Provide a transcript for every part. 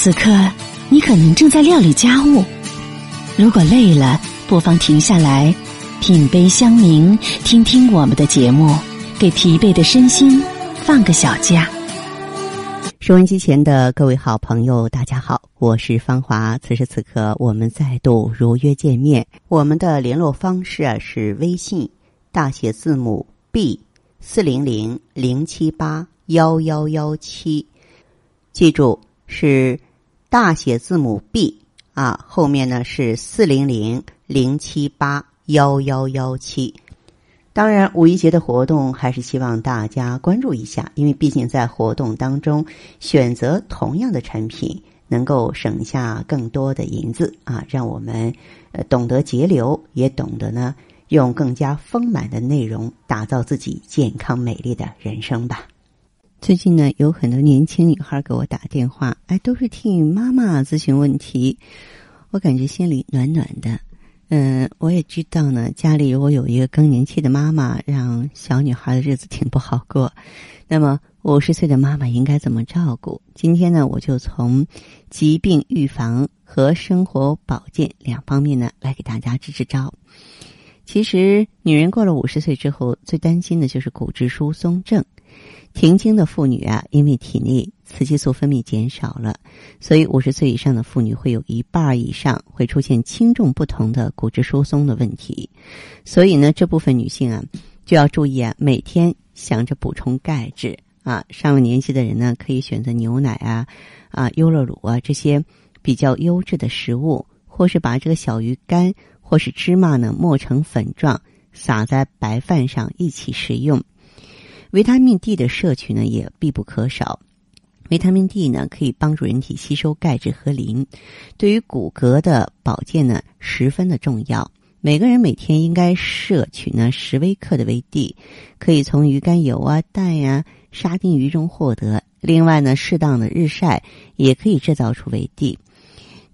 此刻，你可能正在料理家务。如果累了，不妨停下来，品杯香茗，听听我们的节目，给疲惫的身心放个小假。收音机前的各位好朋友，大家好，我是芳华。此时此刻，我们再度如约见面。我们的联络方式啊是微信大写字母 B 四零零零七八幺幺幺七，记住是。大写字母 B 啊，后面呢是四零零零七八幺幺幺七。当然，五一节的活动还是希望大家关注一下，因为毕竟在活动当中选择同样的产品，能够省下更多的银子啊，让我们呃懂得节流，也懂得呢用更加丰满的内容打造自己健康美丽的人生吧。最近呢，有很多年轻女孩给我打电话，哎，都是替妈妈咨询问题，我感觉心里暖暖的。嗯，我也知道呢，家里如果有一个更年期的妈妈，让小女孩的日子挺不好过。那么，五十岁的妈妈应该怎么照顾？今天呢，我就从疾病预防和生活保健两方面呢，来给大家支支招。其实，女人过了五十岁之后，最担心的就是骨质疏松症。停经的妇女啊，因为体内雌激素分泌减少了，所以五十岁以上的妇女会有一半以上会出现轻重不同的骨质疏松的问题。所以呢，这部分女性啊，就要注意啊，每天想着补充钙质啊。上了年纪的人呢，可以选择牛奶啊、啊优酪乳啊这些比较优质的食物，或是把这个小鱼干或是芝麻呢磨成粉状，撒在白饭上一起食用。维他命 D 的摄取呢也必不可少。维他命 D 呢可以帮助人体吸收钙质和磷，对于骨骼的保健呢十分的重要。每个人每天应该摄取呢十微克的维 D，可以从鱼肝油啊、蛋呀、沙丁鱼中获得。另外呢，适当的日晒也可以制造出维 D。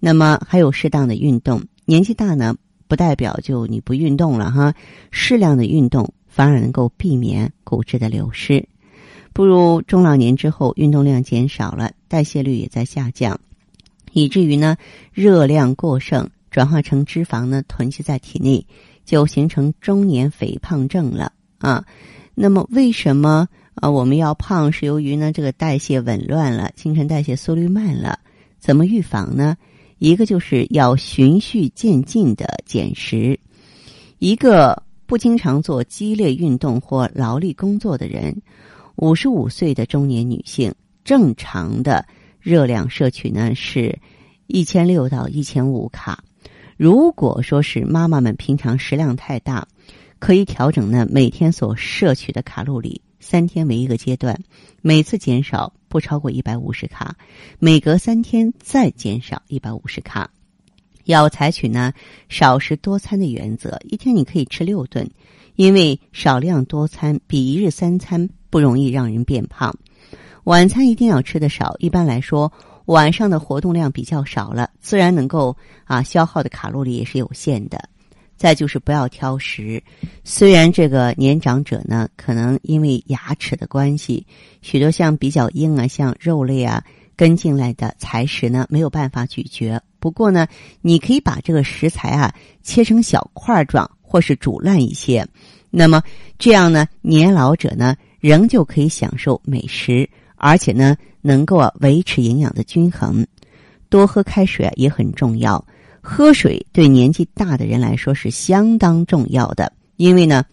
那么还有适当的运动，年纪大呢不代表就你不运动了哈，适量的运动。反而能够避免骨质的流失。步入中老年之后，运动量减少了，代谢率也在下降，以至于呢热量过剩，转化成脂肪呢囤积在体内，就形成中年肥胖症了啊。那么为什么啊我们要胖？是由于呢这个代谢紊乱了，新陈代谢速率慢了。怎么预防呢？一个就是要循序渐进的减食，一个。不经常做激烈运动或劳力工作的人，五十五岁的中年女性，正常的热量摄取呢是一千六到一千五卡。如果说是妈妈们平常食量太大，可以调整呢每天所摄取的卡路里，三天为一个阶段，每次减少不超过一百五十卡，每隔三天再减少一百五十卡。要采取呢少食多餐的原则，一天你可以吃六顿，因为少量多餐比一日三餐不容易让人变胖。晚餐一定要吃的少，一般来说晚上的活动量比较少了，自然能够啊消耗的卡路里也是有限的。再就是不要挑食，虽然这个年长者呢可能因为牙齿的关系，许多像比较硬啊像肉类啊跟进来的材食呢没有办法咀嚼。不过呢，你可以把这个食材啊切成小块状，或是煮烂一些。那么这样呢，年老者呢仍旧可以享受美食，而且呢能够啊维持营养的均衡。多喝开水也很重要，喝水对年纪大的人来说是相当重要的，因为呢，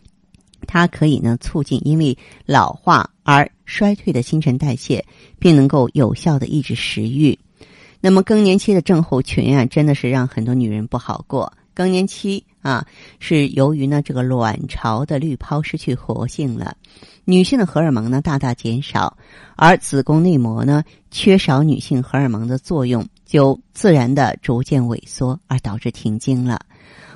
它可以呢促进因为老化而衰退的新陈代谢，并能够有效的抑制食欲。那么更年期的症候群啊，真的是让很多女人不好过。更年期啊，是由于呢这个卵巢的滤泡失去活性了，女性的荷尔蒙呢大大减少，而子宫内膜呢缺少女性荷尔蒙的作用，就自然的逐渐萎缩，而导致停经了。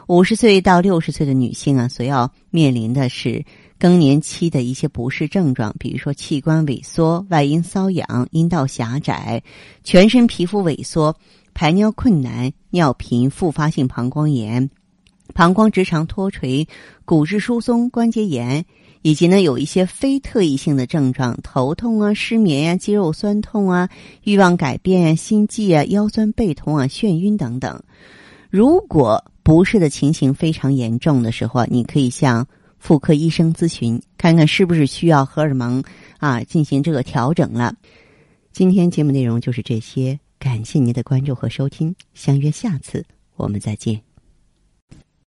五十岁到六十岁的女性啊，所要面临的是。更年期的一些不适症状，比如说器官萎缩、外阴瘙痒、阴道狭窄、全身皮肤萎缩、排尿困难、尿频、复发性膀胱炎、膀胱直肠脱垂、骨质疏松、关节炎、以及呢有一些非特异性的症状，头痛啊、失眠呀、肌肉酸痛啊、欲望改变啊、心悸啊、腰酸背痛啊、眩晕等等。如果不适的情形非常严重的时候，你可以向妇科医生咨询，看看是不是需要荷尔蒙啊进行这个调整了。今天节目内容就是这些，感谢您的关注和收听，相约下次我们再见。